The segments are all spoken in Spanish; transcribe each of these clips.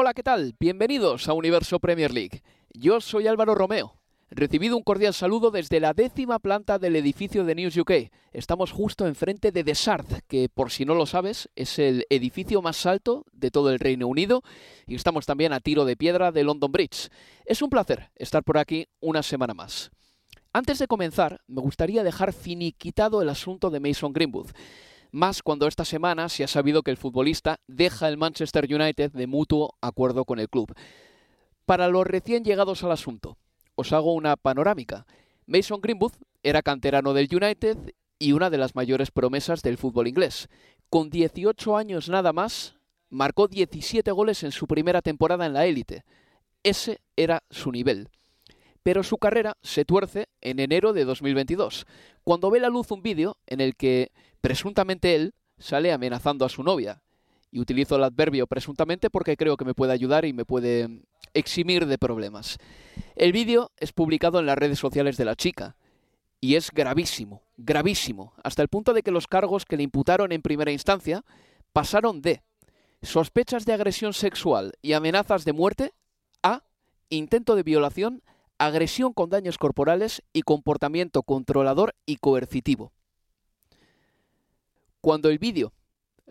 Hola, ¿qué tal? Bienvenidos a Universo Premier League. Yo soy Álvaro Romeo. Recibido un cordial saludo desde la décima planta del edificio de News UK. Estamos justo enfrente de The Shard, que por si no lo sabes es el edificio más alto de todo el Reino Unido y estamos también a tiro de piedra de London Bridge. Es un placer estar por aquí una semana más. Antes de comenzar, me gustaría dejar finiquitado el asunto de Mason Greenwood. Más cuando esta semana se ha sabido que el futbolista deja el Manchester United de mutuo acuerdo con el club. Para los recién llegados al asunto, os hago una panorámica. Mason Greenwood era canterano del United y una de las mayores promesas del fútbol inglés. Con 18 años nada más, marcó 17 goles en su primera temporada en la élite. Ese era su nivel. Pero su carrera se tuerce en enero de 2022, cuando ve la luz un vídeo en el que presuntamente él sale amenazando a su novia. Y utilizo el adverbio presuntamente porque creo que me puede ayudar y me puede eximir de problemas. El vídeo es publicado en las redes sociales de la chica y es gravísimo, gravísimo, hasta el punto de que los cargos que le imputaron en primera instancia pasaron de sospechas de agresión sexual y amenazas de muerte a intento de violación, agresión con daños corporales y comportamiento controlador y coercitivo. Cuando el vídeo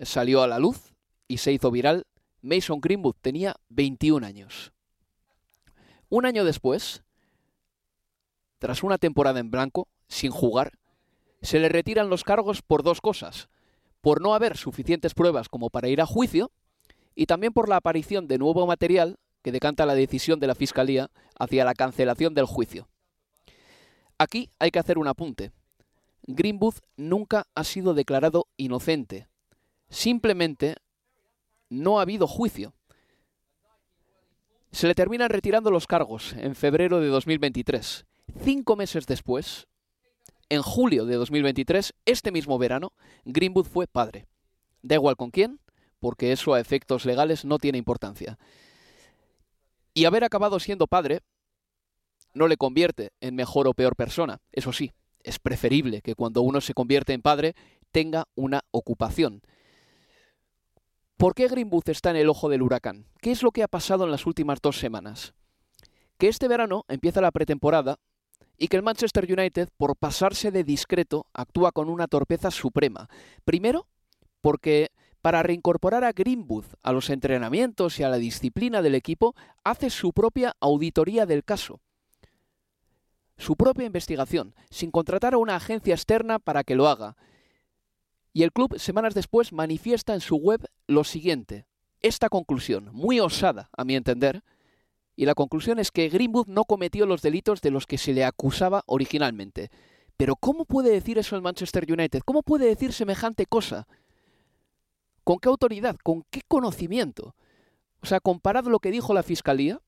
salió a la luz y se hizo viral, Mason Greenwood tenía 21 años. Un año después, tras una temporada en blanco, sin jugar, se le retiran los cargos por dos cosas. Por no haber suficientes pruebas como para ir a juicio y también por la aparición de nuevo material que decanta la decisión de la Fiscalía hacia la cancelación del juicio. Aquí hay que hacer un apunte. Greenwood nunca ha sido declarado inocente. Simplemente no ha habido juicio. Se le terminan retirando los cargos en febrero de 2023. Cinco meses después, en julio de 2023, este mismo verano, Greenwood fue padre. Da igual con quién, porque eso a efectos legales no tiene importancia. Y haber acabado siendo padre no le convierte en mejor o peor persona. Eso sí, es preferible que cuando uno se convierte en padre tenga una ocupación. ¿Por qué Greenwood está en el ojo del huracán? ¿Qué es lo que ha pasado en las últimas dos semanas? Que este verano empieza la pretemporada y que el Manchester United, por pasarse de discreto, actúa con una torpeza suprema. Primero, porque para reincorporar a Greenwood a los entrenamientos y a la disciplina del equipo, hace su propia auditoría del caso. Su propia investigación, sin contratar a una agencia externa para que lo haga, y el club semanas después manifiesta en su web lo siguiente, esta conclusión, muy osada a mi entender, y la conclusión es que Greenwood no cometió los delitos de los que se le acusaba originalmente. Pero ¿cómo puede decir eso el Manchester United? ¿Cómo puede decir semejante cosa? ¿Con qué autoridad? ¿Con qué conocimiento? O sea, comparado lo que dijo la Fiscalía,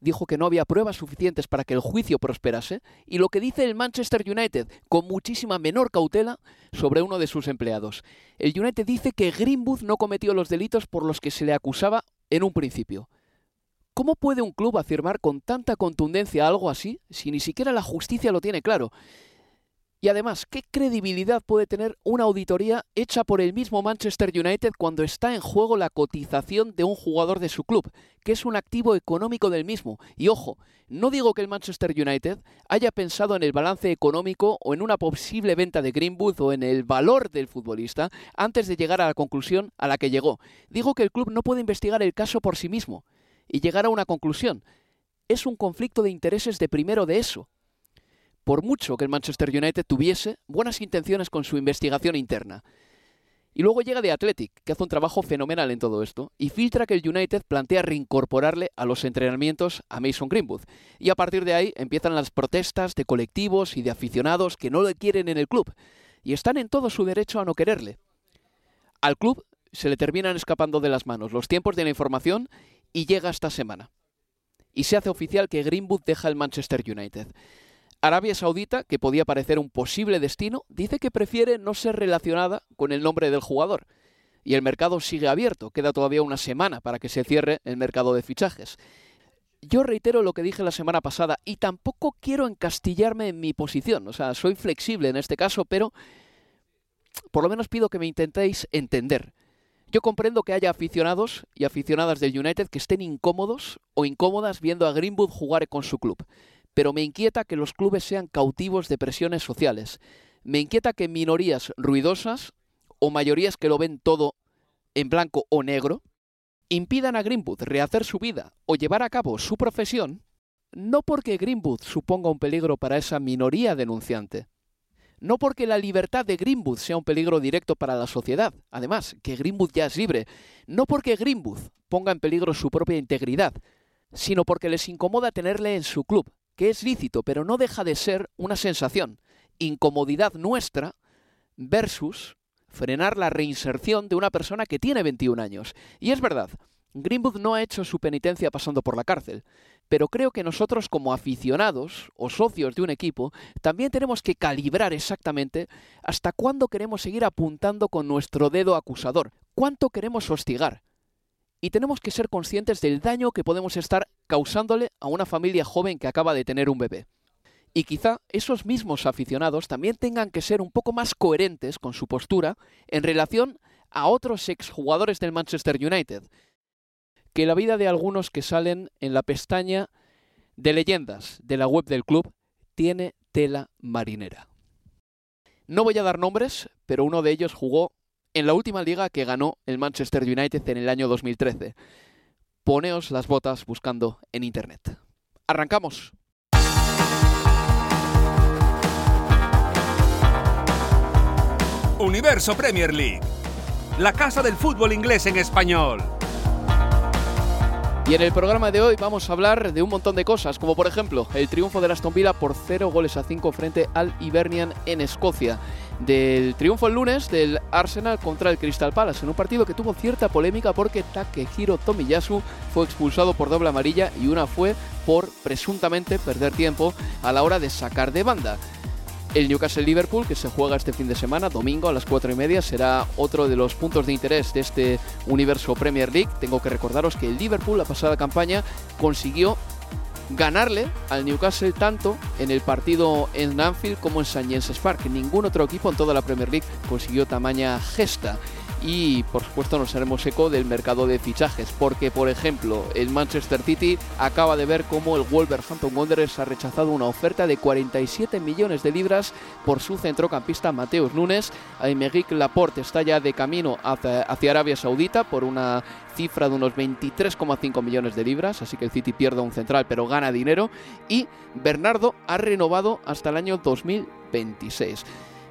dijo que no había pruebas suficientes para que el juicio prosperase, y lo que dice el Manchester United, con muchísima menor cautela, sobre uno de sus empleados. El United dice que Greenwood no cometió los delitos por los que se le acusaba en un principio. ¿Cómo puede un club afirmar con tanta contundencia algo así si ni siquiera la justicia lo tiene claro? Y además, ¿qué credibilidad puede tener una auditoría hecha por el mismo Manchester United cuando está en juego la cotización de un jugador de su club, que es un activo económico del mismo? Y ojo, no digo que el Manchester United haya pensado en el balance económico o en una posible venta de Greenwood o en el valor del futbolista antes de llegar a la conclusión a la que llegó. Digo que el club no puede investigar el caso por sí mismo y llegar a una conclusión. Es un conflicto de intereses de primero de eso por mucho que el Manchester United tuviese buenas intenciones con su investigación interna. Y luego llega de Athletic, que hace un trabajo fenomenal en todo esto, y filtra que el United plantea reincorporarle a los entrenamientos a Mason Greenwood. Y a partir de ahí empiezan las protestas de colectivos y de aficionados que no le quieren en el club, y están en todo su derecho a no quererle. Al club se le terminan escapando de las manos los tiempos de la información y llega esta semana. Y se hace oficial que Greenwood deja el Manchester United. Arabia Saudita, que podía parecer un posible destino, dice que prefiere no ser relacionada con el nombre del jugador. Y el mercado sigue abierto, queda todavía una semana para que se cierre el mercado de fichajes. Yo reitero lo que dije la semana pasada y tampoco quiero encastillarme en mi posición, o sea, soy flexible en este caso, pero por lo menos pido que me intentéis entender. Yo comprendo que haya aficionados y aficionadas del United que estén incómodos o incómodas viendo a Greenwood jugar con su club pero me inquieta que los clubes sean cautivos de presiones sociales. Me inquieta que minorías ruidosas o mayorías que lo ven todo en blanco o negro impidan a Greenwood rehacer su vida o llevar a cabo su profesión, no porque Greenwood suponga un peligro para esa minoría denunciante, no porque la libertad de Greenwood sea un peligro directo para la sociedad, además, que Greenwood ya es libre, no porque Greenwood ponga en peligro su propia integridad, sino porque les incomoda tenerle en su club, que es lícito, pero no deja de ser una sensación, incomodidad nuestra versus frenar la reinserción de una persona que tiene 21 años. Y es verdad, Greenwood no ha hecho su penitencia pasando por la cárcel, pero creo que nosotros como aficionados o socios de un equipo también tenemos que calibrar exactamente hasta cuándo queremos seguir apuntando con nuestro dedo acusador, cuánto queremos hostigar, y tenemos que ser conscientes del daño que podemos estar causándole a una familia joven que acaba de tener un bebé. Y quizá esos mismos aficionados también tengan que ser un poco más coherentes con su postura en relación a otros exjugadores del Manchester United, que la vida de algunos que salen en la pestaña de leyendas de la web del club tiene tela marinera. No voy a dar nombres, pero uno de ellos jugó en la última liga que ganó el Manchester United en el año 2013. Poneos las botas buscando en Internet. Arrancamos. Universo Premier League, la casa del fútbol inglés en español. Y en el programa de hoy vamos a hablar de un montón de cosas, como por ejemplo el triunfo de Aston Villa por 0 goles a 5 frente al Hibernian en Escocia, del triunfo el lunes del Arsenal contra el Crystal Palace, en un partido que tuvo cierta polémica porque Takehiro Tomiyasu fue expulsado por doble amarilla y una fue por presuntamente perder tiempo a la hora de sacar de banda. El Newcastle Liverpool, que se juega este fin de semana, domingo a las 4 y media, será otro de los puntos de interés de este universo Premier League. Tengo que recordaros que el Liverpool, la pasada campaña, consiguió ganarle al Newcastle tanto en el partido en Anfield como en St. James Park. Ningún otro equipo en toda la Premier League consiguió tamaña gesta y por supuesto nos haremos eco del mercado de fichajes porque por ejemplo el Manchester City acaba de ver cómo el Wolverhampton Wanderers ha rechazado una oferta de 47 millones de libras por su centrocampista Mateus Nunes Aymeric Laporte está ya de camino hacia, hacia Arabia Saudita por una cifra de unos 23,5 millones de libras, así que el City pierde un central pero gana dinero y Bernardo ha renovado hasta el año 2026.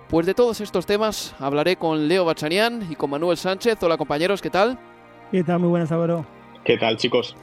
Pues de todos estos temas hablaré con Leo Bachanian y con Manuel Sánchez. Hola compañeros, ¿qué tal? ¿Qué tal? Muy buenas, Álvaro. ¿Qué tal, chicos?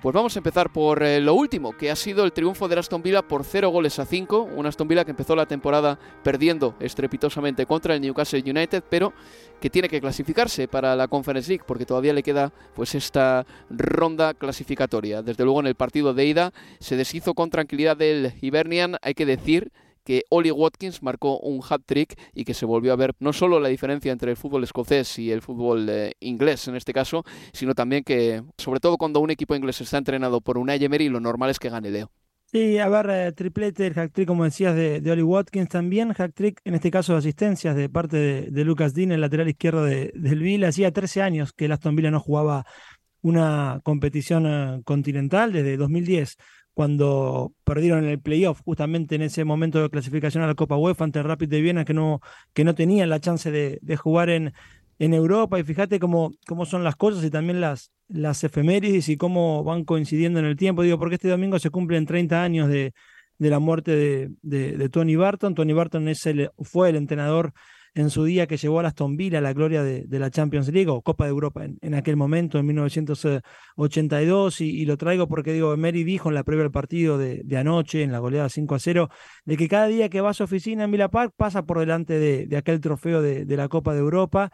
Pues vamos a empezar por eh, lo último, que ha sido el triunfo de Aston Villa por 0 goles a 5. Un Aston Villa que empezó la temporada perdiendo estrepitosamente contra el Newcastle United, pero que tiene que clasificarse para la Conference League porque todavía le queda pues esta ronda clasificatoria. Desde luego en el partido de ida se deshizo con tranquilidad del Hibernian, hay que decir que Oli Watkins marcó un hat-trick y que se volvió a ver no solo la diferencia entre el fútbol escocés y el fútbol eh, inglés en este caso, sino también que, sobre todo cuando un equipo inglés está entrenado por un Emery, lo normal es que gane Leo. Sí, a ver, eh, triplete, el hack trick, como decías, de, Oli Watkins también, hack trick, en este caso de asistencias de parte de, Lucas Dean, el lateral izquierdo de, del. Hacía 13 años que el Aston Villa no jugaba una competición eh, continental, desde 2010, cuando perdieron el playoff, justamente en ese momento de clasificación a la Copa UEFA ante el Rapid de Viena, que no, que no tenían la chance de, de jugar en, en Europa. Y fíjate cómo, cómo son las cosas y también las, las efemérides y cómo van coincidiendo en el tiempo. Digo, porque este domingo se cumplen 30 años de, de la muerte de, de, Tony Barton. Tony Barton es el, fue el entrenador en su día que llevó a Aston Villa la gloria de, la Champions League o Copa de Europa en, aquel momento, en 1982. Y, y, lo traigo porque, digo, Emery dijo en la previa del partido de, anoche, en la goleada 5 a 0, de que cada día que va a su oficina en Villa Park pasa por delante de, aquel trofeo de, la Copa de Europa.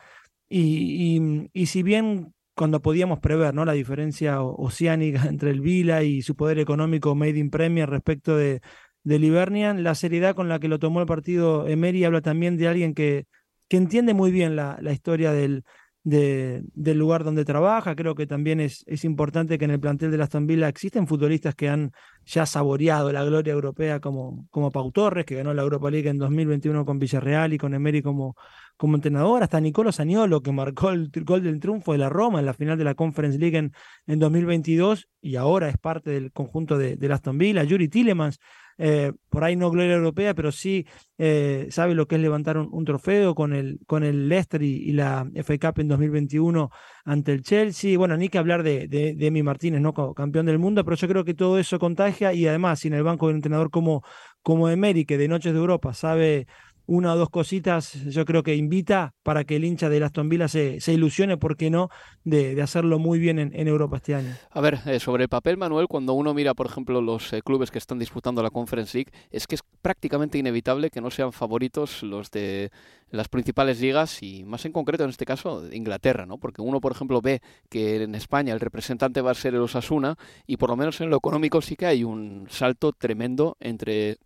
Y, y, y, si bien cuando podíamos prever ¿no? la diferencia oceánica entre el Vila y su poder económico Made in Premier respecto de, de Livernian, la seriedad con la que lo tomó el partido Emery habla también de alguien que, que entiende muy bien la, la historia del, del lugar donde trabaja. Creo que también es, es importante que en el plantel de Aston Villa existen futbolistas que han ya saboreado la gloria europea como, como Pau Torres, que ganó la Europa League en 2021 con Villarreal y con Emery como, como entrenador, hasta Nicolo Saniolo, que marcó el gol del triunfo de la Roma en la final de la Conference League en, en 2022 y ahora es parte del conjunto de, de Aston Villa, Yuri Tillemans, eh, por ahí no gloria europea, pero sí eh, sabe lo que es levantar un, trofeo con el, con el Leicester y, la FA Cup en 2021 ante el Chelsea. Bueno, ni que hablar de, de, Emi Martínez, ¿no? campeón del mundo, pero yo creo que todo eso contagia y además, sin el banco de un entrenador como, como Emery, que de Noches de Europa sabe una o dos cositas, yo creo que invita para que el hincha de Aston Villa se, se ilusione, ¿por qué no?, de, hacerlo muy bien en, Europa este año. A ver, eh, sobre el papel, Manuel, cuando uno mira, por ejemplo, los eh, clubes que están disputando la Conference League, es que es prácticamente inevitable que no sean favoritos los de las principales ligas y más en concreto en este caso Inglaterra, ¿no? Porque uno, por ejemplo, ve que en España el representante va a ser el Osasuna y por lo menos en lo económico sí que hay un salto tremendo entre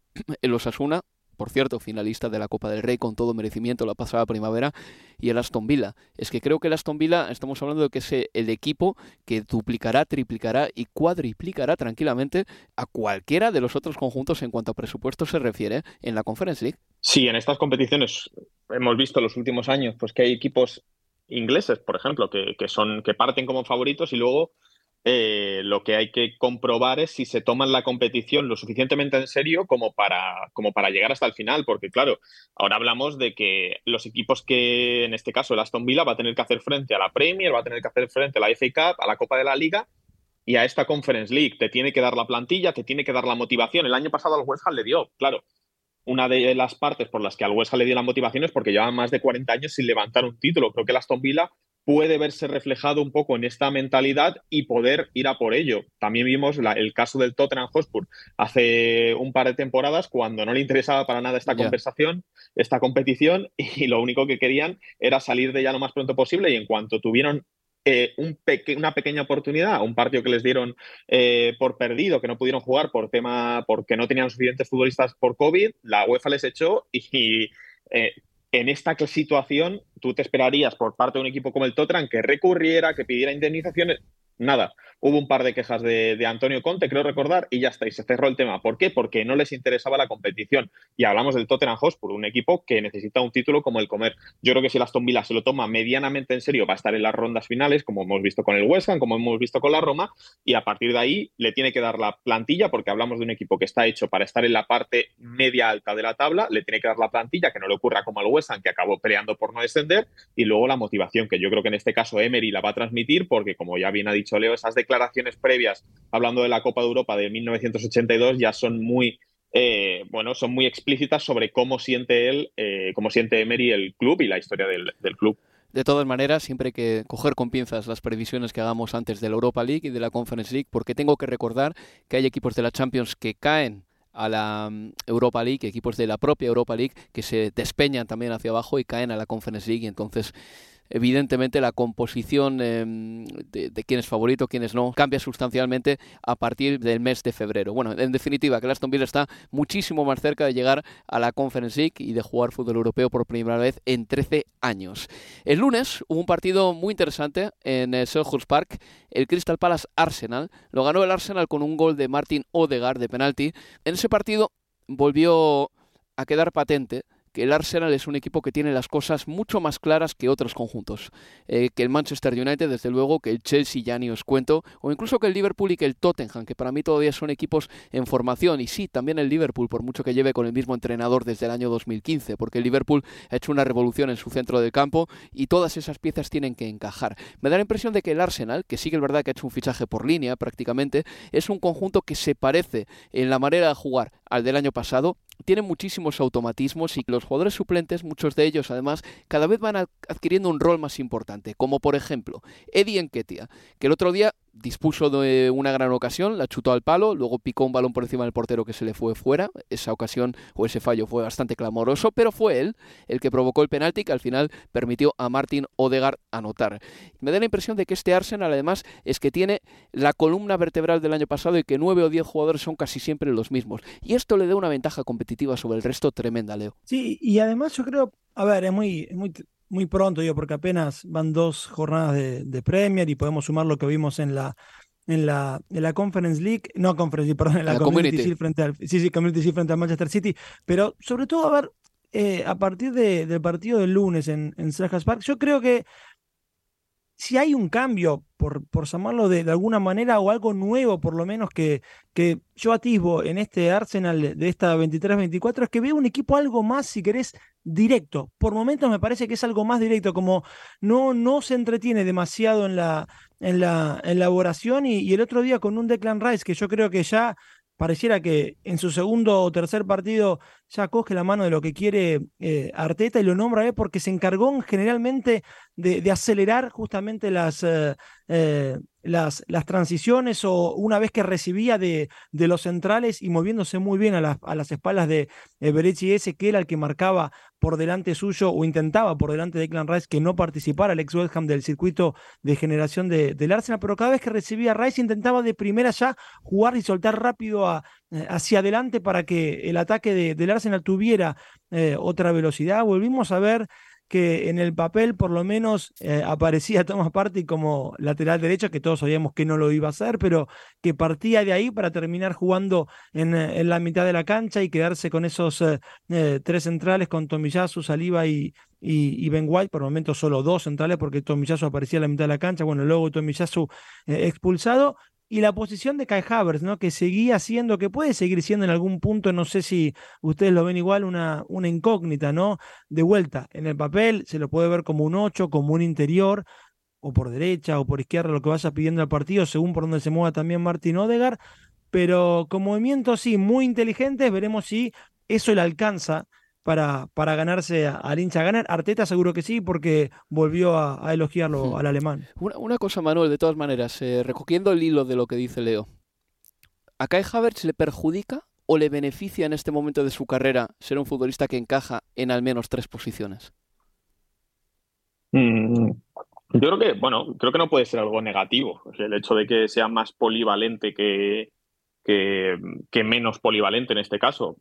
el Osasuna por cierto, finalista de la Copa del Rey con todo merecimiento la pasada primavera, y el Aston Villa. Es que creo que el Aston Villa, estamos hablando de que es el equipo que duplicará, triplicará y cuadriplicará tranquilamente a cualquiera de los otros conjuntos en cuanto a presupuesto se refiere en la Conference League. Sí, en estas competiciones hemos visto los últimos años pues que hay equipos ingleses, por ejemplo, que, son, que parten como favoritos y luego eh, lo que hay que comprobar es si se toman la competición lo suficientemente en serio como para, como para llegar hasta el final, porque claro, ahora hablamos de que los equipos que, en este caso el Aston Villa, va a tener que hacer frente a la Premier, va a tener que hacer frente a la FA Cup, a la Copa de la Liga y a esta Conference League. Te tiene que dar la plantilla, te tiene que dar la motivación. El año pasado al West Ham le dio, claro. Una de las partes por las que al West Ham le dio la motivación es porque lleva más de 40 años sin levantar un título. Creo que el Aston Villa puede verse reflejado un poco en esta mentalidad y poder ir a por ello. También vimos el caso del Tottenham Hotspur hace un par de temporadas cuando no le interesaba para nada esta conversación, esta competición y lo único que querían era salir de ella lo más pronto posible y en cuanto tuvieron eh, un una pequeña oportunidad, un partido que les dieron eh, por perdido, que no pudieron jugar por tema, porque no tenían suficientes futbolistas por COVID, la UEFA les echó y, eh, en esta situación tú te esperarías por parte de un equipo como el Tottenham que recurriera, que pidiera indemnizaciones. Nada, hubo un par de quejas de, Antonio Conte, creo recordar, y ya está, y se cerró el tema. ¿Por qué? Porque no les interesaba la competición. Y hablamos del Tottenham Hotspur, un equipo que necesita un título como el Comer. Yo creo que si el Aston Villa se lo toma medianamente en serio, va a estar en las rondas finales, como hemos visto con el West Ham, como hemos visto con la Roma, y a partir de ahí le tiene que dar la plantilla, porque hablamos de un equipo que está hecho para estar en la parte media alta de la tabla, le tiene que dar la plantilla, que no le ocurra como al West Ham, que acabó peleando por no descender, y luego la motivación, que yo creo que en este caso Emery la va a transmitir, porque como ya bien ha dicho Leo, esas declaraciones previas, hablando de la Copa de Europa de 1982, ya son muy, eh, bueno, son muy explícitas sobre cómo siente él, eh, cómo siente Emery el club y la historia del, club. De todas maneras, siempre hay que coger con pinzas las previsiones que hagamos antes de la Europa League y de la Conference League, porque tengo que recordar que hay equipos de la Champions que caen a la mm, Europa League, equipos de la propia Europa League que se despeñan también hacia abajo y caen a la Conference League y entonces evidentemente la composición em, de, quién es favorito, quién es no, cambia sustancialmente a partir del mes de febrero. Bueno, en definitiva, que Aston Villa está muchísimo más cerca de llegar a la Conference League y de jugar fútbol europeo por primera vez en 13 años. El lunes hubo un partido muy interesante en el Selhurst Park, el Crystal Palace Arsenal. Lo ganó el Arsenal con un gol de Martin Odegaard de penalti. En ese partido volvió a quedar patente que el Arsenal es un equipo que tiene las cosas mucho más claras que otros conjuntos. Eh, que el Manchester United, desde luego, que el Chelsea ya ni os cuento, o incluso que el Liverpool y que el Tottenham, que para mí todavía son equipos en formación. Y sí, también el Liverpool, por mucho que lleve con el mismo entrenador desde el año 2015, porque el Liverpool ha hecho una revolución en su centro del campo y todas esas piezas tienen que encajar. Me da la impresión de que el Arsenal, que sí que es verdad que ha hecho un fichaje por línea prácticamente, es un conjunto que se parece en la manera de jugar al del año pasado tiene muchísimos automatismos y los jugadores suplentes, muchos de ellos además, cada vez van adquiriendo un rol más importante, como por ejemplo Eddie Enketia, que el otro día dispuso de una gran ocasión, la chutó al palo, luego picó un balón por encima del portero que se le fue fuera. Esa ocasión o ese fallo fue bastante clamoroso, pero fue él el que provocó el penalti que al final permitió a Martin Odegaard anotar. Me da la impresión de que este Arsenal además es que tiene la columna vertebral del año pasado y que nueve o diez jugadores son casi siempre los mismos. Y esto le da una ventaja competitiva sobre el resto tremenda, Leo. Sí, y además yo creo, a ver, es muy, es muy muy pronto, digo, porque apenas van dos jornadas de, Premier y podemos sumar lo que vimos en la, en la, en la Conference League, no Conference League, perdón, en la, Community, frente al, sí, sí, Community frente al Manchester City, pero sobre todo, a ver, eh, a partir de, del partido del lunes en, en Selhurst Park, yo creo que si hay un cambio, por, por llamarlo de, alguna manera, o algo nuevo por lo menos que, que yo atisbo en este Arsenal de, esta 23-24, es que veo un equipo algo más, si querés, directo. Por momentos me parece que es algo más directo, como no, no se entretiene demasiado en la, en la elaboración y, y el otro día con un Declan Rice que yo creo que ya pareciera que en su segundo o tercer partido ya coge la mano de lo que quiere eh, Arteta y lo nombra porque se encargó generalmente de, acelerar justamente las, eh, eh, las, transiciones o una vez que recibía de, los centrales y moviéndose muy bien a, las, espaldas de Berechi ese que era el que marcaba por delante suyo o intentaba por delante de Declan Rice que no participara el ex West del circuito de generación de, del Arsenal, pero cada vez que recibía Rice intentaba de primera ya jugar y soltar rápido a, hacia adelante para que el ataque de, del Arsenal tuviera eh, otra velocidad. Volvimos a ver que en el papel por lo menos eh, aparecía Thomas Partey como lateral derecho, que todos sabíamos que no lo iba a hacer, pero que partía de ahí para terminar jugando en, eh, en la mitad de la cancha y quedarse con esos tres centrales con Tomiyasu, Saliba y, y, Ben White, por el momento solo dos centrales porque Tomiyasu aparecía en la mitad de la cancha, bueno, luego Tomiyasu expulsado y la posición de Kai Havertz, ¿no? Que seguía siendo, que puede seguir siendo en algún punto, no sé si ustedes lo ven igual, una, una incógnita, ¿no? De vuelta, en el papel se lo puede ver como un 8, como un interior, o por derecha o por izquierda, lo que vaya pidiendo el partido, según por donde se mueva también Martín Odegar, pero con movimientos sí muy inteligentes, veremos si eso le alcanza para, para ganarse al hincha ganar. Arteta seguro que sí, porque volvió a, elogiarlo hmm. al alemán. Una, cosa, Manuel, de todas maneras, eh, recogiendo el hilo de lo que dice Leo, ¿a Kai Havertz le perjudica o le beneficia en este momento de su carrera ser un futbolista que encaja en al menos tres posiciones? Mm, yo creo que, bueno, creo que no puede ser algo negativo. El hecho de que sea más polivalente que, que, menos polivalente en este caso.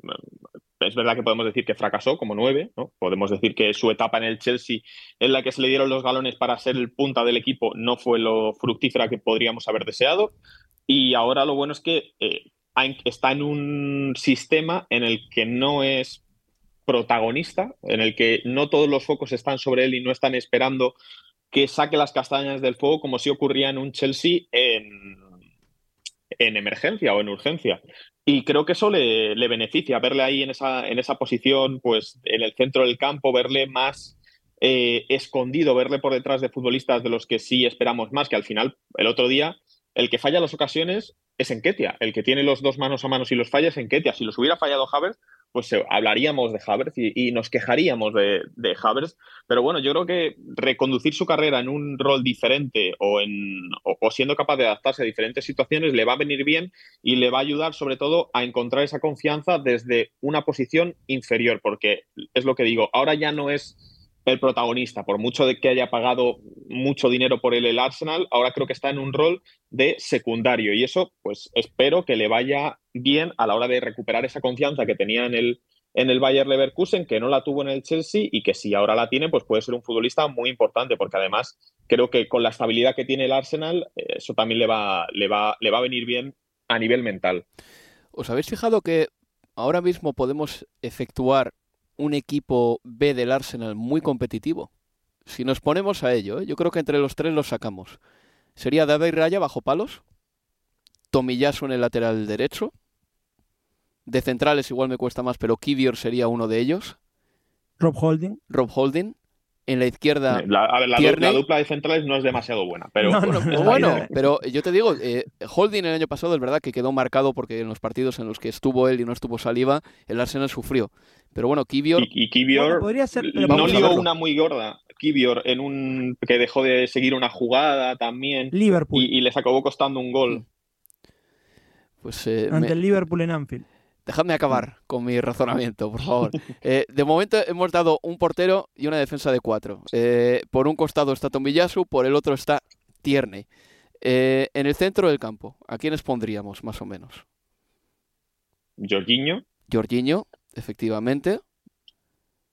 Es verdad que podemos decir que fracasó como nueve. Podemos decir que su etapa en el Chelsea, en la que se le dieron los galones para ser el punta del equipo, no fue lo fructífera que podríamos haber deseado. Y ahora lo bueno es que eh, está en un sistema en el que no es protagonista, en el que no todos los focos están sobre él y no están esperando que saque las castañas del fuego como si ocurría en un Chelsea en emergencia o en urgencia. Y creo que eso le, beneficia, verle ahí en esa, en esa posición, pues en el centro del campo, verle más eh, escondido, verle por detrás de futbolistas de los que sí esperamos más, que al final, el otro día, el que falla las ocasiones es Enketia. El que tiene los dos manos a manos y los falla es Enketia. Si los hubiera fallado Havertz, pues eh, hablaríamos de Havertz y, nos quejaríamos de, Havertz. Pero bueno, yo creo que reconducir su carrera en un rol diferente o, en, o, siendo capaz de adaptarse a diferentes situaciones le va a venir bien y le va a ayudar sobre todo a encontrar esa confianza desde una posición inferior, porque es lo que digo, ahora ya no es el protagonista. Por mucho de que haya pagado mucho dinero por él el Arsenal, ahora creo que está en un rol de secundario y eso pues espero que le vaya bien a la hora de recuperar esa confianza que tenía en el, en el Bayer Leverkusen, que no la tuvo en el Chelsea y que si ahora la tiene, pues puede ser un futbolista muy importante, porque además creo que con la estabilidad que tiene el Arsenal, eh, eso también le va, le va, le va a venir bien a nivel mental. ¿Os habéis fijado que ahora mismo podemos efectuar un equipo B del Arsenal muy competitivo. Si nos ponemos a ello, ¿eh? yo creo que entre los tres los sacamos. Sería David Raya bajo palos, Tomiyasu en el lateral derecho, de centrales igual me cuesta más, pero Kivior sería uno de ellos. Rob Holding. Rob Holding en la izquierda. La, a ver, la, dupla de centrales no es demasiado buena, pero. bueno, pero yo te digo, eh, Holding el año pasado es verdad que quedó marcado porque en los partidos en los que estuvo él y no estuvo Saliva, el Arsenal sufrió. Pero bueno, Kivior. Y, Kivior no lió una muy gorda. Kivior en un que dejó de seguir una jugada también. Liverpool. Y, les acabó costando un gol. Pues, eh, Ante el Liverpool en Anfield. Dejadme acabar con mi razonamiento, por favor. Eh, de momento hemos dado un portero y una defensa de cuatro. Eh, por un costado está Tomiyasu, por el otro está Tierney. Eh, en el centro del campo, ¿a quiénes pondríamos más o menos? Jorginho. Jorginho, efectivamente.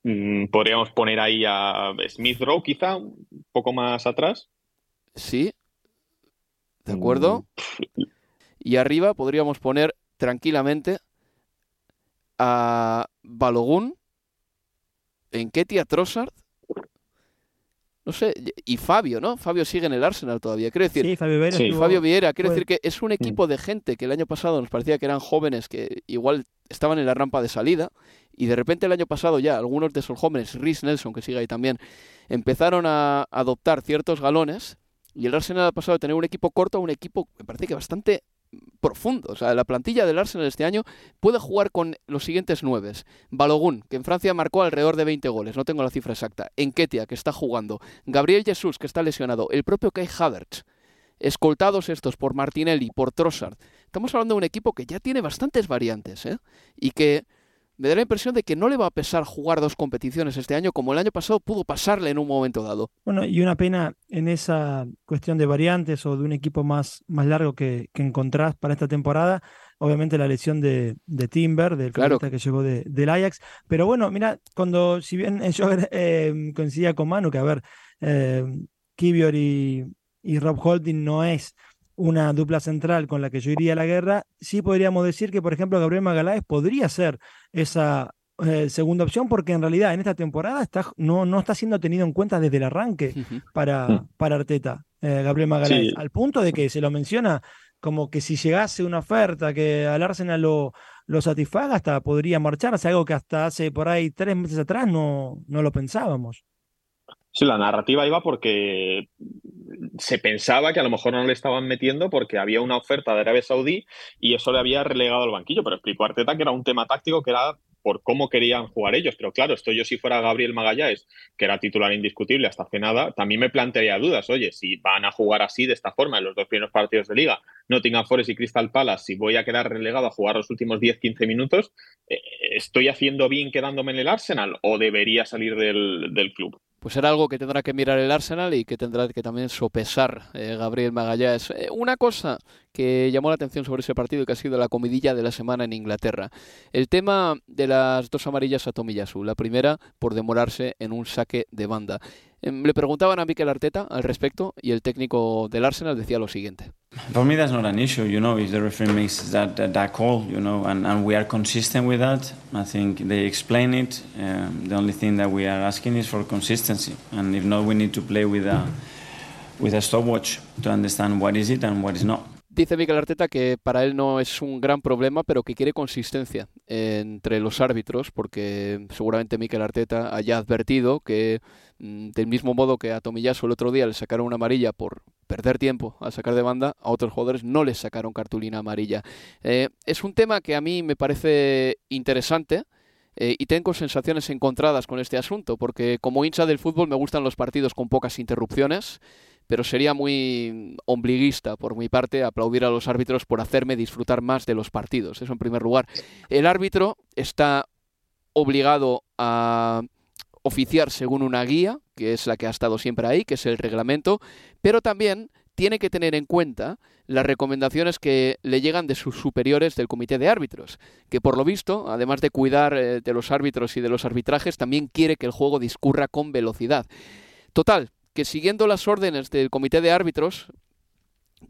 Mm, podríamos poner ahí a Smith Rowe, quizá, un poco más atrás. Sí. ¿De acuerdo? Mm, y arriba podríamos poner tranquilamente a Balogun, en Ketia Trossard, no sé, y Fabio, ¿no? Fabio sigue en el Arsenal todavía. Quiero decir, sí, Fabio Vieira. Fabio Vieira. Quiero decir que es un equipo de gente que el año pasado nos parecía que eran jóvenes que igual estaban en la rampa de salida y de repente el año pasado ya algunos de esos jóvenes, Rhys Nelson, que sigue ahí también, empezaron a adoptar ciertos galones y el Arsenal ha pasado de tener un equipo corto a un equipo, me parece que bastante profundo. O sea, la plantilla del Arsenal este año puede jugar con los siguientes nueve. Balogun, que en Francia marcó alrededor de 20 goles, no tengo la cifra exacta. Enketia, que está jugando. Gabriel Jesús, que está lesionado. El propio Kai Havertz. Escoltados estos por Martinelli, por Trossard. Estamos hablando de un equipo que ya tiene bastantes variantes, ¿eh? Y que me da la impresión de que no le va a pesar jugar dos competiciones este año como el año pasado pudo pasarle en un momento dado. Bueno, y una pena en esa cuestión de variantes o de un equipo más, más largo que, que encontrás para esta temporada, obviamente la lesión de, de Timber, del claro. que llegó de, del Ajax. Pero bueno, mira, cuando, si bien yo eh, coincidía con Manu, que a ver, eh, Kivior y, y Rob Holding no es una dupla central con la que yo iría a la guerra, sí podríamos decir que, por ejemplo, Gabriel Magaláes podría ser esa eh, segunda opción, porque en realidad en esta temporada está, no, no está siendo tenido en cuenta desde el arranque para, mm. para Arteta, eh, Gabriel Magaláes, al punto de que se lo menciona como que si llegase una oferta que al Arsenal lo, lo satisfaga, hasta podría marcharse, algo que hasta hace por ahí tres meses atrás no, no lo pensábamos. Sí, la narrativa iba porque se pensaba que a lo mejor no le estaban metiendo porque había una oferta de Arabia Saudí y eso le había relegado al banquillo, pero explicó Arteta que era un tema táctico que era por cómo querían jugar ellos. Pero claro, esto yo si fuera Gabriel Magallanes, que era titular indiscutible hasta hace nada, también me plantearía dudas. Oye, si van a jugar así, de esta forma, en los dos primeros partidos de liga, Nottingham Forest y Crystal Palace, si voy a quedar relegado a jugar los últimos 10-15 minutos, eh, ¿estoy haciendo bien quedándome en el Arsenal o debería salir del, del club? Pues será algo que tendrá que mirar el Arsenal y que tendrá que también sopesar eh, Gabriel Magallanes. Eh, una cosa que llamó la atención sobre ese partido y que ha sido la comidilla de la semana en Inglaterra. El tema de las dos amarillas a Tomiyasu. La primera por demorarse en un saque de banda. Em, le preguntaban a Mikel Arteta al respecto y el técnico del Arsenal decía lo siguiente. For me, that's not an issue, you know, if the referee makes that, that, that call, you know, and, we are consistent with that. I think they explain it. Um, the only thing that we are asking is for consistency, and if not, we need to play with a, with a stopwatch to understand what is it and what is not. Dice Miguel Arteta que para él no es un gran problema, pero que quiere consistencia entre los árbitros, porque seguramente Mikel Arteta haya advertido que mm, del mismo modo que a Tomillaso el otro día le sacaron una amarilla por perder tiempo al sacar de banda, a otros jugadores no les sacaron cartulina amarilla. Eh, es un tema que a mí me parece interesante. Eh, y tengo sensaciones encontradas con este asunto, porque como hincha del fútbol me gustan los partidos con pocas interrupciones pero sería muy ombliguista por mi parte aplaudir a los árbitros por hacerme disfrutar más de los partidos. Eso en primer lugar. El árbitro está obligado a oficiar según una guía, que es la que ha estado siempre ahí, que es el reglamento, pero también tiene que tener en cuenta las recomendaciones que le llegan de sus superiores del comité de árbitros, que por lo visto, además de cuidar eh, de los árbitros y de los arbitrajes, también quiere que el juego discurra con velocidad. Total, que siguiendo las órdenes del comité de árbitros,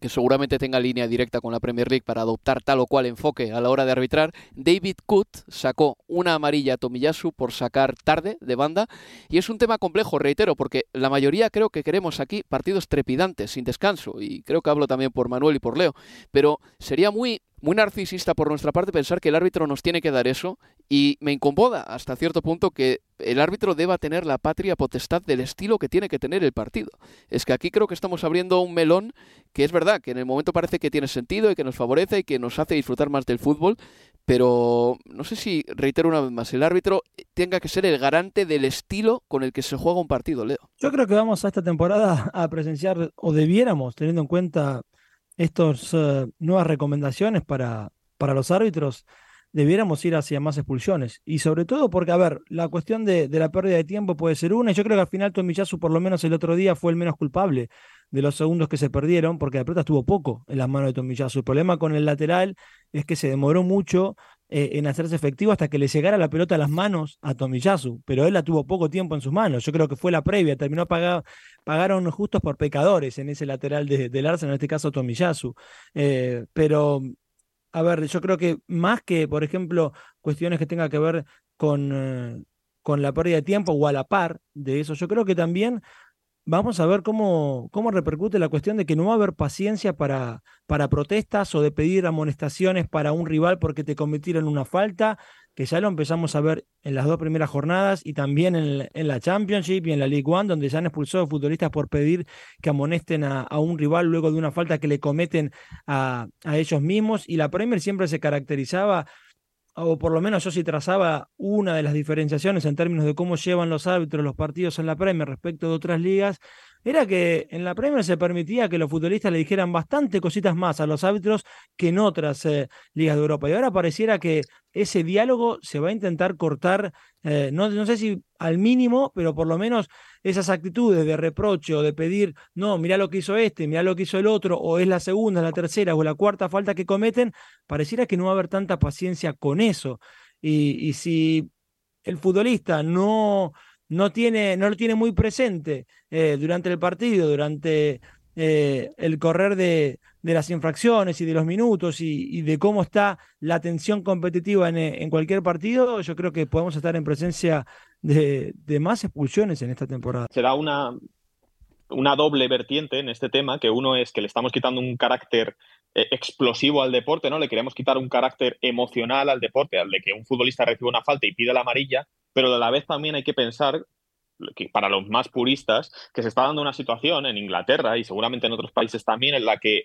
que seguramente tenga línea directa con la Premier League para adoptar tal o cual enfoque a la hora de arbitrar, David Coot sacó una amarilla a Tomiyasu por sacar tarde de banda. Y es un tema complejo, reitero, porque la mayoría creo que queremos aquí partidos trepidantes, sin descanso, y creo que hablo también por Manuel y por Leo, pero sería muy muy narcisista por nuestra parte pensar que el árbitro nos tiene que dar eso y me incomoda hasta cierto punto que el árbitro deba tener la patria potestad del estilo que tiene que tener el partido. Es que aquí creo que estamos abriendo un melón que es verdad, que en el momento parece que tiene sentido y que nos favorece y que nos hace disfrutar más del fútbol, pero no sé si, reitero una vez más, el árbitro tenga que ser el garante del estilo con el que se juega un partido, Leo. Yo creo que vamos a esta temporada a presenciar, o debiéramos, teniendo en cuenta estas eh, nuevas recomendaciones para, para los árbitros, debiéramos ir hacia más expulsiones. Y sobre todo porque, a ver, la cuestión de, la pérdida de tiempo puede ser una. Y yo creo que al final Tomiyasu, por lo menos el otro día, fue el menos culpable de los segundos que se perdieron, porque la pelota estuvo poco en las manos de Tomiyasu. El problema con el lateral es que se demoró mucho eh, en hacerse efectivo hasta que le llegara la pelota a las manos a Tomiyasu, pero él la tuvo poco tiempo en sus manos. Yo creo que fue la previa, terminó pagado, pagaron justos por pecadores en ese lateral de, del Arsenal, en este caso Tomiyasu. Eh, pero, a ver, yo creo que más que, por ejemplo, cuestiones que tengan que ver con, eh, con la pérdida de tiempo o a la par de eso, yo creo que también vamos a ver cómo, cómo repercute la cuestión de que no va a haber paciencia para, para protestas o de pedir amonestaciones para un rival porque te cometieron una falta, que ya lo empezamos a ver en las dos primeras jornadas y también en, en la Championship y en la League One, donde ya han expulsado futbolistas por pedir que amonesten a, a, un rival luego de una falta que le cometen a, a ellos mismos. Y la Premier siempre se caracterizaba o por lo menos yo sí trazaba una de las diferenciaciones en términos de cómo llevan los árbitros los partidos en la Premier respecto de otras ligas, era que en la Premier se permitía que los futbolistas le dijeran bastante cositas más a los árbitros que en otras eh, ligas de Europa. Y ahora pareciera que ese diálogo se va a intentar cortar, eh, no, no, sé si al mínimo, pero por lo menos esas actitudes de reproche o de pedir, no, mira lo que hizo este, mira lo que hizo el otro, o es la segunda, la tercera o la cuarta falta que cometen, pareciera que no va a haber tanta paciencia con eso. Y, y si el futbolista no no, tiene, no lo tiene muy presente eh, durante el partido, durante eh, el correr de, de, las infracciones y de los minutos y, de cómo está la tensión competitiva en, en, cualquier partido, yo creo que podemos estar en presencia de, de más expulsiones en esta temporada. Será una, una doble vertiente en este tema, que uno es que le estamos quitando un carácter eh, explosivo al deporte, ¿no? Le queremos quitar un carácter emocional al deporte, al de que un futbolista reciba una falta y pide la amarilla, pero a la vez también hay que pensar que para los más puristas, que se está dando una situación en Inglaterra y seguramente en otros países también en la que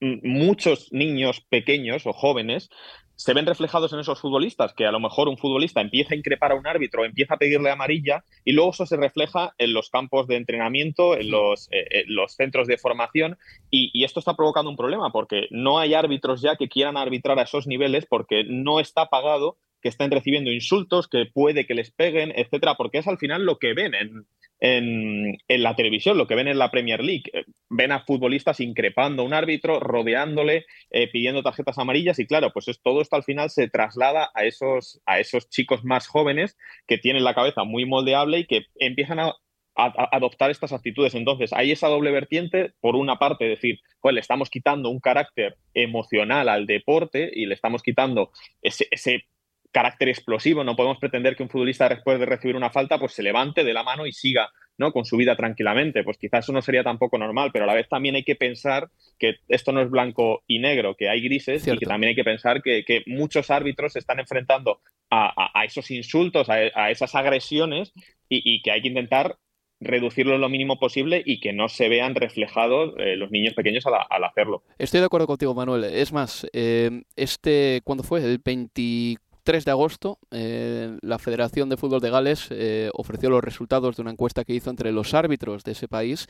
muchos niños pequeños o jóvenes se ven reflejados en esos futbolistas, que a lo mejor un futbolista empieza a increpar a un árbitro, empieza a pedirle amarilla y luego eso se refleja en los campos de entrenamiento, en los, eh, los centros de formación y, y, esto está provocando un problema porque no hay árbitros ya que quieran arbitrar a esos niveles porque no está pagado que estén recibiendo insultos, que puede que les peguen, etcétera, porque es al final lo que ven en, en, la televisión, lo que ven en la Premier League. Eh, ven a futbolistas increpando a un árbitro, rodeándole, eh, pidiendo tarjetas amarillas y claro, pues es, todo esto al final se traslada a esos, a esos chicos más jóvenes que tienen la cabeza muy moldeable y que empiezan a, adoptar estas actitudes. Entonces, hay esa doble vertiente, por una parte, decir, pues le estamos quitando un carácter emocional al deporte y le estamos quitando ese carácter explosivo. No podemos pretender que un futbolista después de recibir una falta pues se levante de la mano y siga ¿no? con su vida tranquilamente. Pues quizás eso no sería tampoco normal, pero a la vez también hay que pensar que esto no es blanco y negro, que hay grises Cierto. y que también hay que pensar que, que muchos árbitros se están enfrentando a, a, a esos insultos, a, a esas agresiones y, y, que hay que intentar reducirlo lo mínimo posible y que no se vean reflejados eh, los niños pequeños al, al, hacerlo. Estoy de acuerdo contigo, Manuel. Es más, eh, este, ¿cuándo fue? El 24 3 de agosto, eh, la Federación de Fútbol de Gales eh, ofreció los resultados de una encuesta que hizo entre los árbitros de ese país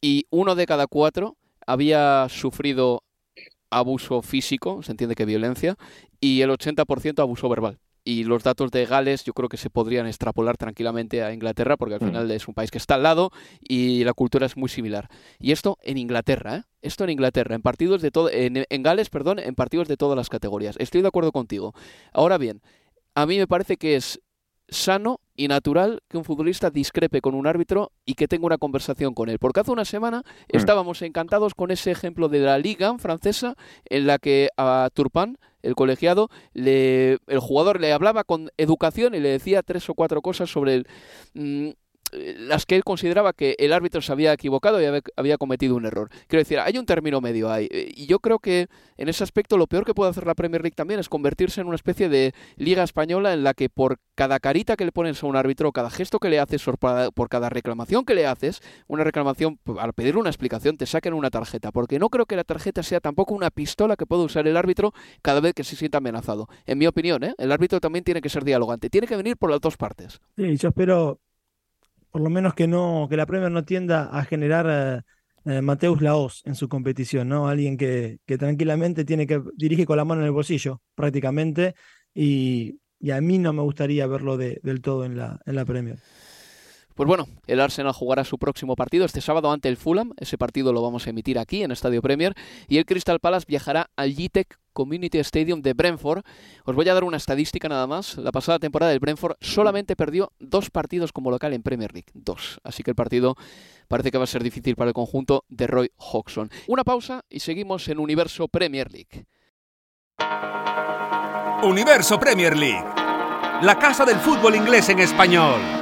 y uno de cada cuatro había sufrido abuso físico, se entiende que violencia, y el 80% abuso verbal. y los datos de Gales yo creo que se podrían extrapolar tranquilamente a Inglaterra porque al Mm. final es un país que está al lado y la cultura es muy similar. Y esto en Inglaterra, ¿eh? Esto en Inglaterra, en partidos de todo, en, en Gales, perdón, en partidos de todas las categorías. Estoy de acuerdo contigo. Ahora bien, a mí me parece que es sano y natural que un futbolista discrepe con un árbitro y que tenga una conversación con él. Porque hace una semana estábamos encantados con ese ejemplo de la liga francesa en la que a Turpin, el colegiado, le, el jugador le hablaba con educación y le decía tres o cuatro cosas sobre el, mm, las que él consideraba que el árbitro se había equivocado y había, cometido un error. Quiero decir, hay un término medio ahí. eh, Y yo creo que en ese aspecto lo peor que puede hacer la Premier League también es convertirse en una especie de liga española en la que por cada carita que le pones a un árbitro, cada gesto que le haces, por cada, reclamación que le haces, una reclamación, p- al pedir una explicación, te saquen una tarjeta. Porque no creo que la tarjeta sea tampoco una pistola que pueda usar el árbitro cada vez que se sienta amenazado. En mi opinión, ¿eh? el árbitro también tiene que ser dialogante. Tiene que venir por las dos partes. Sí, yo espero por lo menos que no, que la Premier no tienda a generar eh, eh, Mateus Laos en su competición, ¿no? Alguien que, que tranquilamente tiene que dirige con la mano en el bolsillo, prácticamente, y, y a mí no me gustaría verlo de- del todo en la, en la Premier. Pues bueno, el Arsenal jugará su próximo partido este sábado ante el Fulham. Ese partido lo vamos a emitir aquí en Estadio Premier. Y el Crystal Palace viajará al GTEC Community Stadium de Brentford. Os voy a dar una estadística nada más. La pasada temporada el Brentford solamente perdió dos partidos como local en Premier League. Dos. Así que el partido parece que va a ser difícil para el conjunto de Roy Hodgson. Una pausa y seguimos en Universo Premier League. Universo Premier League. La casa del fútbol inglés en español.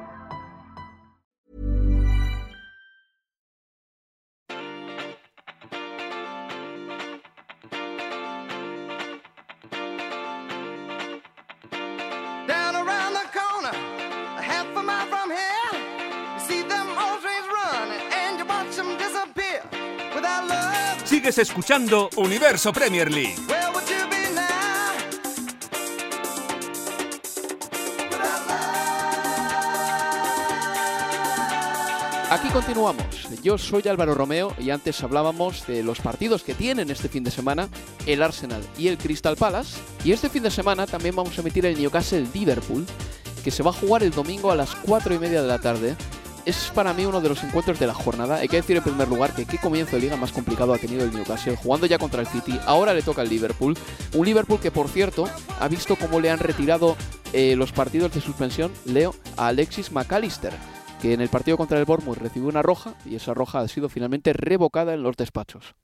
Sigues escuchando Universo Premier League. Aquí continuamos. Yo soy Álvaro Romeo y antes hablábamos de los partidos que tienen este fin de semana el Arsenal y el Crystal Palace. Y este fin de semana también vamos a emitir el Newcastle Liverpool, que se va a jugar el domingo a las 4 y media de la tarde. Es para mí uno de los encuentros de la jornada. Hay que decir en primer lugar que qué comienzo de liga más complicado ha tenido el Newcastle, jugando ya contra el City. Ahora le toca al Liverpool. Un Liverpool que, por cierto, ha visto cómo le han retirado eh, los partidos de suspensión, Leo, a Alexis McAllister que en el partido contra el Bournemouth recibió una roja y esa roja ha sido finalmente revocada en los despachos.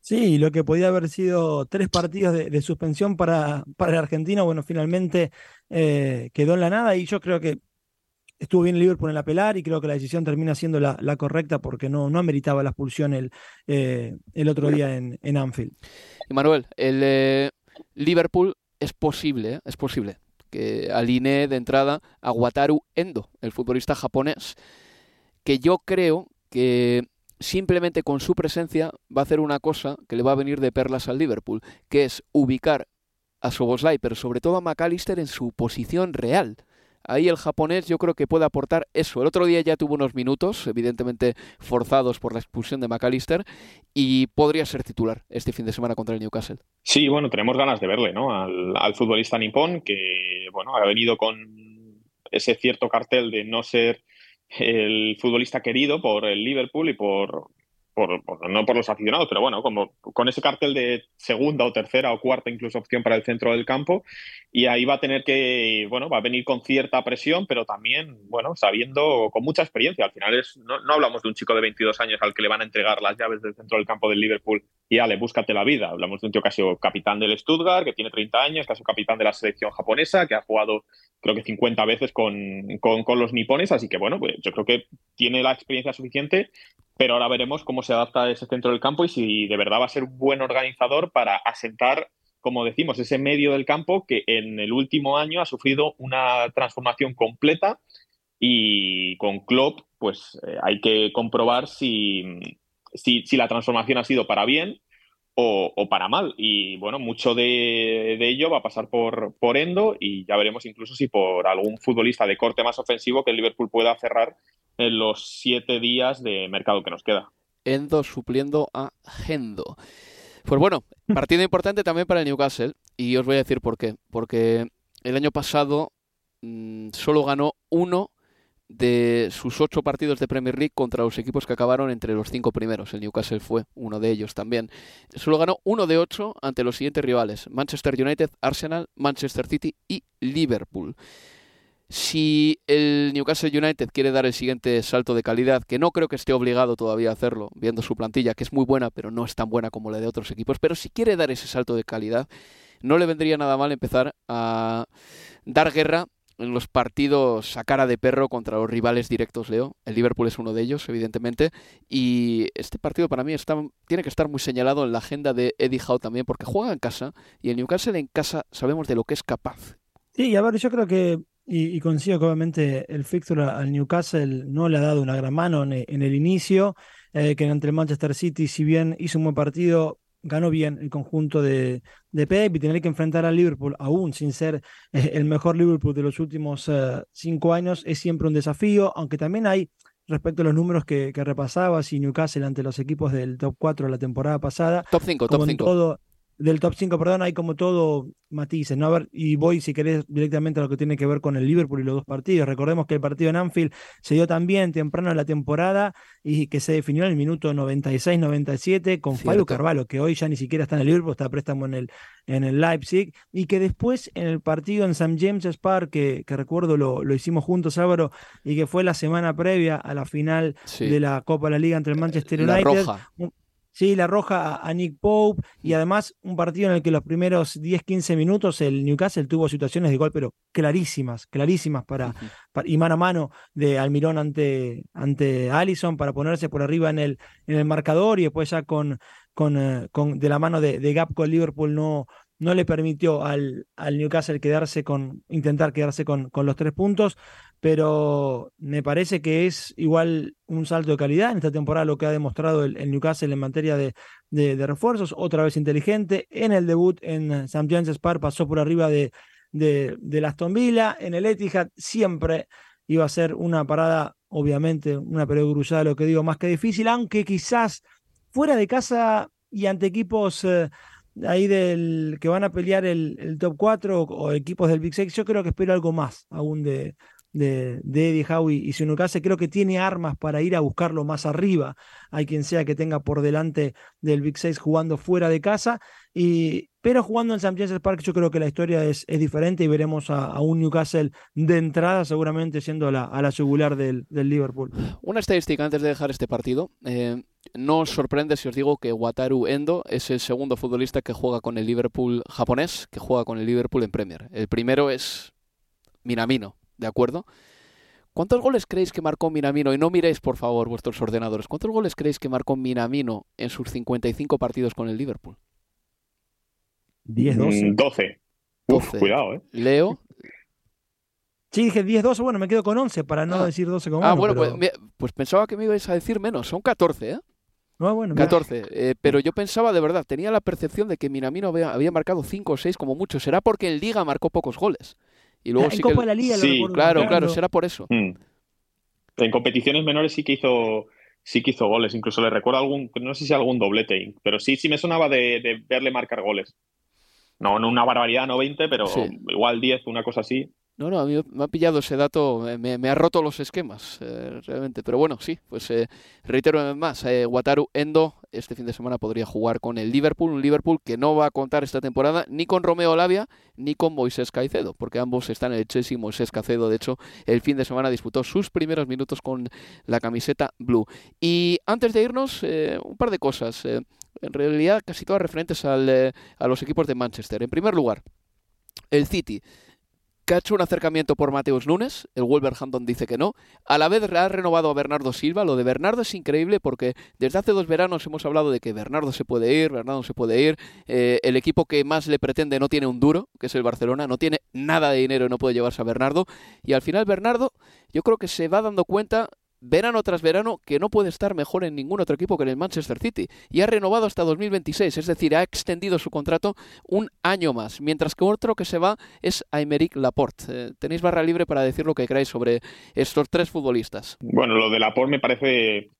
Sí, lo que podía haber sido tres partidos de, suspensión para, para el argentino, bueno, finalmente eh, quedó en la nada y yo creo que estuvo bien el Liverpool en la pelar y creo que la decisión termina siendo la, correcta porque no, no ameritaba la expulsión el, eh, el otro día en, en Anfield. Y Manuel, el eh, Liverpool es posible, ¿eh? es posible que alinee de entrada a Wataru Endo, el futbolista japonés, que yo creo que simplemente con su presencia va a hacer una cosa que le va a venir de perlas al Liverpool, que es ubicar a Soboslai, pero sobre todo a McAllister en su posición real ahí el japonés yo creo que puede aportar eso. El otro día ya tuvo unos minutos, evidentemente forzados por la expulsión de McAllister, y podría ser titular este fin de semana contra el Newcastle. Sí, bueno, tenemos ganas de verle, ¿no? Al, futbolista nipón, que, bueno, ha venido con ese cierto cartel de no ser el futbolista querido por el Liverpool y por, no por los aficionados, pero bueno, como con ese cartel de segunda o tercera o cuarta incluso opción para el centro del campo y ahí va a tener que, bueno, va a venir con cierta presión, pero también, bueno, sabiendo, con mucha experiencia. Al final es, no, hablamos de un chico de 22 años al que le van a entregar las llaves del centro del campo del Liverpool y ale, búscate la vida. Hablamos de un tío que ha sido capitán del Stuttgart, que tiene 30 años, que ha sido capitán de la selección japonesa, que ha jugado creo que 50 veces con, con, con los nipones, así que bueno, pues yo creo que tiene la experiencia suficiente pero ahora veremos cómo se adapta ese centro del campo y si de verdad va a ser un buen organizador para asentar, como decimos, ese medio del campo que en el último año ha sufrido una transformación completa y con Klopp pues eh, hay que comprobar si, si, la transformación ha sido para bien o, para mal. Y bueno, mucho de, de, ello va a pasar por, por Endo y ya veremos incluso si por algún futbolista de corte más ofensivo que el Liverpool pueda cerrar en los siete días de mercado que nos queda. Endo supliendo a Gendo. Pues bueno, partido importante también para el Newcastle y os voy a decir por qué. Porque el año pasado mm, solo ganó uno de sus ocho partidos de Premier League contra los equipos que acabaron entre los cinco primeros. El Newcastle fue uno de ellos también. Solo ganó uno de ocho ante los siguientes rivales: Manchester United, Arsenal, Manchester City y Liverpool. Si el Newcastle United quiere dar el siguiente salto de calidad, que no creo que esté obligado todavía a hacerlo, viendo su plantilla, que es muy buena, pero no es tan buena como la de otros equipos, pero si quiere dar ese salto de calidad, no le vendría nada mal empezar a dar guerra en los partidos a cara de perro contra los rivales directos, Leo. El Liverpool es uno de ellos, evidentemente. Y este partido para mí está, tiene que estar muy señalado en la agenda de Eddie Howe también, porque juega en casa y el Newcastle en casa sabemos de lo que es capaz. Sí, a ver, yo creo que y, y consigo que obviamente el fixture al Newcastle no le ha dado una gran mano en, el inicio, eh, que ante el Manchester City, si bien hizo un buen partido, ganó bien el conjunto de, de Pep y tener que enfrentar al Liverpool, aún sin ser eh, el mejor Liverpool de los últimos eh, cinco años, es siempre un desafío, aunque también hay, respecto a los números que, que repasabas y Newcastle ante los equipos del top 4 de la temporada pasada. Top 5, top 5 del top 5, perdón, hay como todo matices, ¿no? A ver, y voy, si querés, directamente a lo que tiene que ver con el Liverpool y los dos partidos. Recordemos que el partido en Anfield se dio también temprano en la temporada y que se definió en el minuto 96-97 con Fabio Carvalho, que hoy ya ni siquiera está en el Liverpool, está a préstamo en el, en el Leipzig, y que después en el partido en St. James's Park, que, que recuerdo lo, lo, hicimos juntos, Álvaro, y que fue la semana previa a la final de la Copa de la Liga entre el Manchester United. Sí, la roja a, Nick Pope y además un partido en el que los primeros 10-15 minutos el Newcastle tuvo situaciones de gol, pero clarísimas, clarísimas para, y mano a mano de Almirón ante, ante Allison para ponerse por arriba en el, en el marcador y después ya con, con, eh, con de la mano de, de Gap con Liverpool no, no le permitió al, al, Newcastle quedarse con, intentar quedarse con, con, los tres puntos, pero me parece que es igual un salto de calidad en esta temporada lo que ha demostrado el, Newcastle en materia de, de, refuerzos, otra vez inteligente, en el debut en St. James's Park pasó por arriba de, de, Aston Villa, en el Etihad siempre iba a ser una parada, obviamente, una periodo cruzada, lo que digo, más que difícil, aunque quizás fuera de casa y ante equipos... Eh, ahí del que van a pelear el, top 4 o, equipos del Big Six, yo creo que espero algo más aún de, de, Eddie Howe y, su Newcastle. Creo que tiene armas para ir a buscarlo más arriba. Hay quien sea que tenga por delante del Big Six jugando fuera de casa. Y, pero jugando en St. James's Park, yo creo que la historia es, diferente y veremos a, un Newcastle de entrada, seguramente siendo la, a la yugular del, del Liverpool. Una estadística antes de dejar este partido. Eh, no os sorprende si os digo que Wataru Endo es el segundo futbolista que juega con el Liverpool japonés, que juega con el Liverpool en Premier. El primero es Minamino, ¿de acuerdo? ¿Cuántos goles creéis que marcó Minamino? Y no miréis, por favor, vuestros ordenadores. ¿Cuántos goles creéis que marcó Minamino en sus 55 partidos con el Liverpool? 10, 12. Mm, 12. Uf, 12. cuidado, ¿eh? Leo. Sí, dije 10, 12. Bueno, me quedo con 11 para no Ah. decir 12 como Ah, bueno, pero- pues, pues pensaba que me ibais a decir menos. Son 14, ¿eh? No, bueno, mira. 14. eh, pero yo pensaba de verdad, tenía la percepción de que Minamino había, había marcado 5 o 6 como mucho. Será porque en Liga marcó pocos goles. Y luego en sí Copa que... de la Liga lo Sí, recuerdo Claro, claro, será por eso. Mm. En competiciones menores sí que hizo sí que hizo goles, incluso le recuerdo algún, no sé si algún doblete, pero sí, sí me sonaba de, de verle marcar goles. No, no una barbaridad, no 20, pero Sí. igual 10, una cosa así. No, no, a mí me ha pillado ese dato, me- ha roto los esquemas, eh, realmente. Pero bueno, sí, pues eh, reitero más, eh, Wataru Endo este fin de semana podría jugar con el Liverpool, un Liverpool que no va a contar esta temporada ni con Romeo Lavia ni con Moisés Caicedo, porque ambos están en el Chelsea. Moisés Caicedo, de hecho, el fin de semana disputó sus primeros minutos con la camiseta blue. Y antes de irnos, eh, un par de cosas, eh, en realidad casi todas referentes a los equipos de Manchester. En primer lugar, el City que ha hecho un acercamiento por Mateus Nunes, el Wolverhampton dice que no, a la vez ha renovado a Bernardo Silva, lo de Bernardo es increíble porque desde hace dos veranos hemos hablado de que Bernardo se puede ir, Bernardo se puede ir, eh, el equipo que más le pretende no tiene un duro, que es el Barcelona, no tiene nada de dinero y no puede llevarse a Bernardo, y al final Bernardo yo creo que se va dando cuenta verano tras verano que no puede estar mejor en ningún otro equipo que en el Manchester City y ha renovado hasta 2026, es decir, ha extendido su contrato un año más, mientras que otro que se va es Aymeric Laporte. Eh, tenéis barra libre para decir lo que queráis sobre estos tres futbolistas. Bueno, lo de Laporte me parece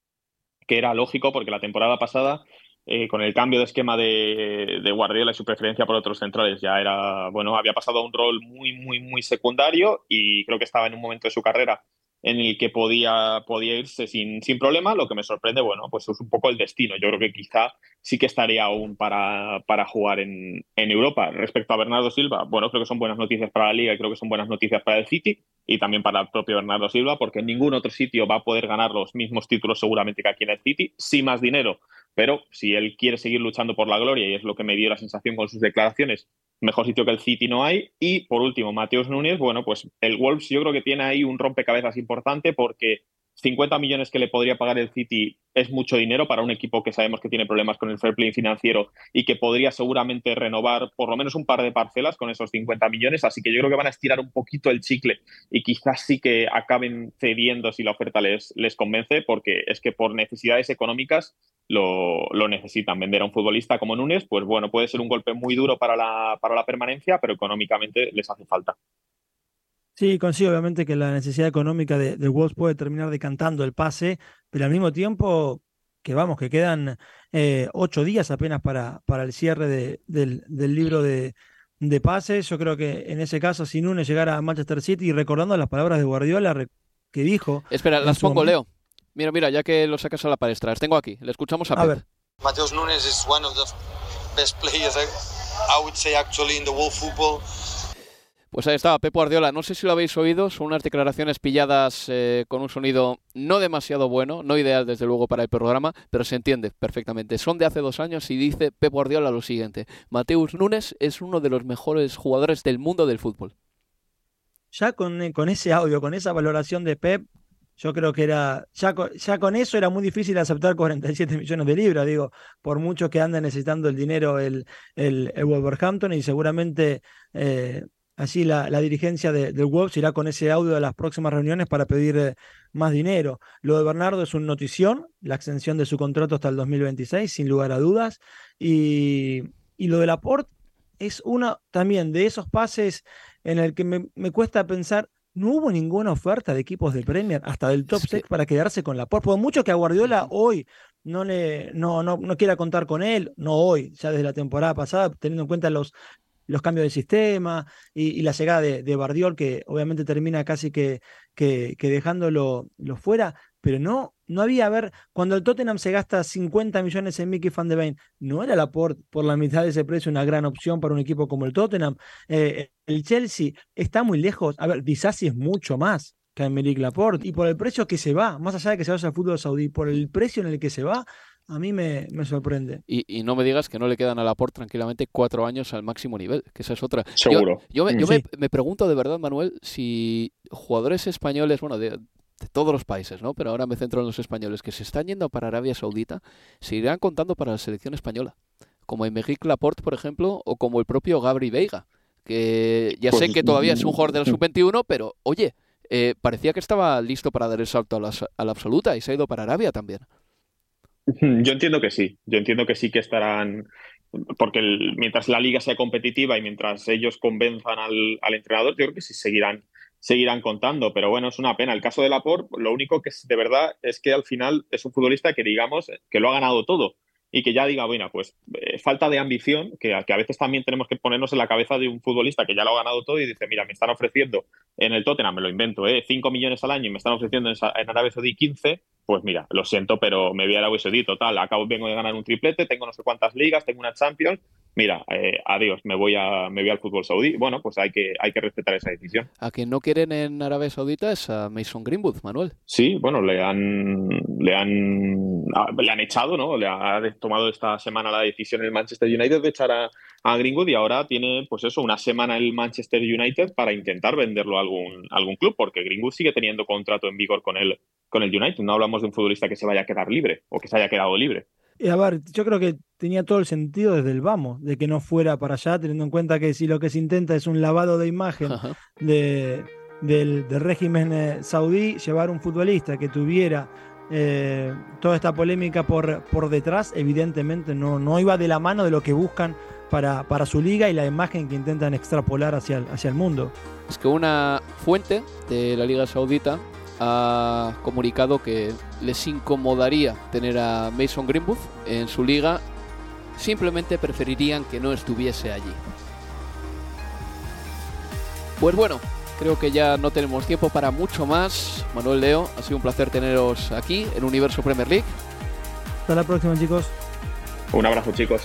que era lógico porque la temporada pasada, eh, con el cambio de esquema de, de Guardiola y su preferencia por otros centrales, ya era, bueno, había pasado a un rol muy, muy, muy secundario y creo que estaba en un momento de su carrera en el que podía, podía irse sin, sin problema. Lo que me sorprende, bueno, pues es un poco el destino. Yo creo que quizá sí que estaría aún para, para jugar en, en Europa. Respecto a Bernardo Silva, bueno, creo que son buenas noticias para la Liga y creo que son buenas noticias para el City y también para el propio Bernardo Silva, porque en ningún otro sitio va a poder ganar los mismos títulos seguramente que aquí en el City, sí más dinero, pero si él quiere seguir luchando por la gloria y es lo que me dio la sensación con sus declaraciones, mejor sitio que el City no hay. Y por último, Mateus Núñez, bueno, pues el Wolves yo creo que tiene ahí un rompecabezas importante porque 50 millones que le podría pagar el City es mucho dinero para un equipo que sabemos que tiene problemas con el fair play financiero y que podría seguramente renovar por lo menos un par de parcelas con esos 50 millones. Así que yo creo que van a estirar un poquito el chicle y quizás sí que acaben cediendo si la oferta les, les convence, porque es que por necesidades económicas lo, lo necesitan. Vender a un futbolista como Núñez, pues bueno, puede ser un golpe muy duro para la, para la permanencia, pero económicamente les hace falta. Sí, consigo obviamente que la necesidad económica de, de Wolves puede terminar decantando el pase, pero al mismo tiempo que vamos, que quedan eh, ocho días apenas para, para el cierre de, del, del, libro de, de, pases. Yo creo que en ese caso, si Núñez llegara a Manchester City, y recordando las palabras de Guardiola que dijo... Espera, las pongo, Leo. Mira, mira, ya que lo sacas a la palestra, las tengo aquí. Le escuchamos a, a ver. Mateus Nunes is one of the best players, I, I would say, actually, in the world football. Pues ahí estaba Pep Guardiola. No sé si lo habéis oído, son unas declaraciones pilladas eh, con un sonido no demasiado bueno, no ideal desde luego para el programa, pero se entiende perfectamente. Son de hace dos años y dice Pep Guardiola lo siguiente: Mateus Nunes es uno de los mejores jugadores del mundo del fútbol. Ya con, con ese audio, con esa valoración de Pep, yo creo que era, ya con, eso era muy difícil aceptar 47 millones de libras, digo, por mucho que anda necesitando el dinero el, el, el Wolverhampton y seguramente eh, así la, la dirigencia de, del Wolves irá con ese audio a las próximas reuniones para pedir eh, más dinero. Lo de Bernardo es una notición, la extensión de su contrato hasta el 2026, sin lugar a dudas, y, y lo de Laporte es uno también de esos pases en el que me, me cuesta pensar no hubo ninguna oferta de equipos de Premier hasta del top 6 para quedarse con Laporte. Por mucho que a Guardiola hoy no, le, no, no, no quiera contar con él, no hoy, ya desde la temporada pasada, teniendo en cuenta los, los cambios de sistema y, la llegada de, Bardiol, que obviamente termina casi que, dejándolo lo fuera, pero no, no había, a ver, cuando el Tottenham se gasta 50 millones en Mickey Van de Beek, ¿no era la por, por la mitad de ese precio una gran opción para un equipo como el Tottenham? Eh, el Chelsea está muy lejos, a ver, Disasi es mucho más que Laporte. Y por el precio que se va, más allá de que se vaya al fútbol saudí, por el precio en el que se va, a mí me, me sorprende. Y, y, no me digas que no le quedan a Laporte tranquilamente cuatro años al máximo nivel, que esa es otra. Seguro. Yo, yo, me, yo Sí. me, me pregunto de verdad, Manuel, si jugadores españoles, bueno, de, de todos los países, ¿no? Pero ahora me centro en los españoles que se están yendo para Arabia Saudita, se irán contando para la selección española. Como Emerick Laporte, por ejemplo, o como el propio Gabri Veiga, que ya sé Pues, que todavía es un jugador de la sub-21, pero oye, eh, parecía que estaba listo para dar el salto a la, a la absoluta y se ha ido para Arabia también. Yo entiendo que sí, yo entiendo que sí que estarán, porque mientras la liga sea competitiva y mientras ellos convenzan al, entrenador, yo creo que sí seguirán, seguirán contando, pero bueno, es una pena. El caso de Laporte, lo único que es de verdad es que al final es un futbolista que digamos que lo ha ganado todo y que ya diga, bueno, pues eh, falta de ambición, que, a- veces también tenemos que ponernos en la cabeza de un futbolista que ya lo ha ganado todo y dice, mira, me están ofreciendo en el Tottenham, me lo invento, ¿eh? 5 millones al año y me están ofreciendo en, en Arabia Saudí 15, pues mira, lo siento, pero me voy a Arabia Saudí, total, acabo, vengo de ganar un triplete, tengo no sé cuántas ligas, tengo una Champions, mira, eh, adiós, me voy, a, me voy al fútbol saudí. Bueno, pues hay que, hay que respetar esa decisión. A quien no quieren en Arabia Saudita es a Mason Greenwood, Manuel. Sí, bueno, le han, le han, ah, le han echado, ¿no? Le ha tomado esta semana la decisión el Manchester United de echar a, a Greenwood y ahora tiene, pues eso, una semana el Manchester United para intentar venderlo a algún, a algún club, porque Greenwood sigue teniendo contrato en vigor con el, con el United. No hablamos de un futbolista que se vaya a quedar libre o que se haya quedado libre. Y a ver, yo creo que tenía todo el sentido desde el vamos, de que no fuera para allá, teniendo en cuenta que si lo que se intenta es un lavado de imagen de, del, del régimen eh, saudí, llevar un futbolista que tuviera eh, toda esta polémica por, por detrás, evidentemente no, no iba de la mano de lo que buscan para, para su liga y la imagen que intentan extrapolar hacia el, hacia el mundo. Es que una fuente de la Liga Saudita ha comunicado que les incomodaría tener a Mason Greenwood en su liga, simplemente preferirían que no estuviese allí. Pues bueno, creo que ya no tenemos tiempo para mucho más. Manuel Leo, ha sido un placer teneros aquí en Universo Premier League. Hasta la próxima, chicos. Un abrazo, chicos.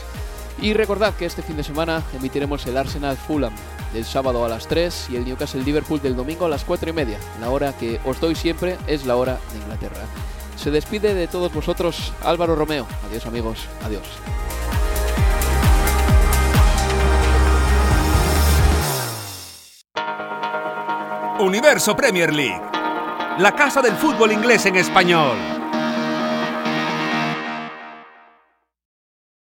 Y recordad que este fin de semana emitiremos el Arsenal Fulham del sábado a las 3 y el Newcastle Liverpool del domingo a las 4 y media. La hora que os doy siempre es la hora de Inglaterra. Se despide de todos vosotros Álvaro Romeo. Adiós amigos, adiós. Universo Premier League. La casa del fútbol inglés en español.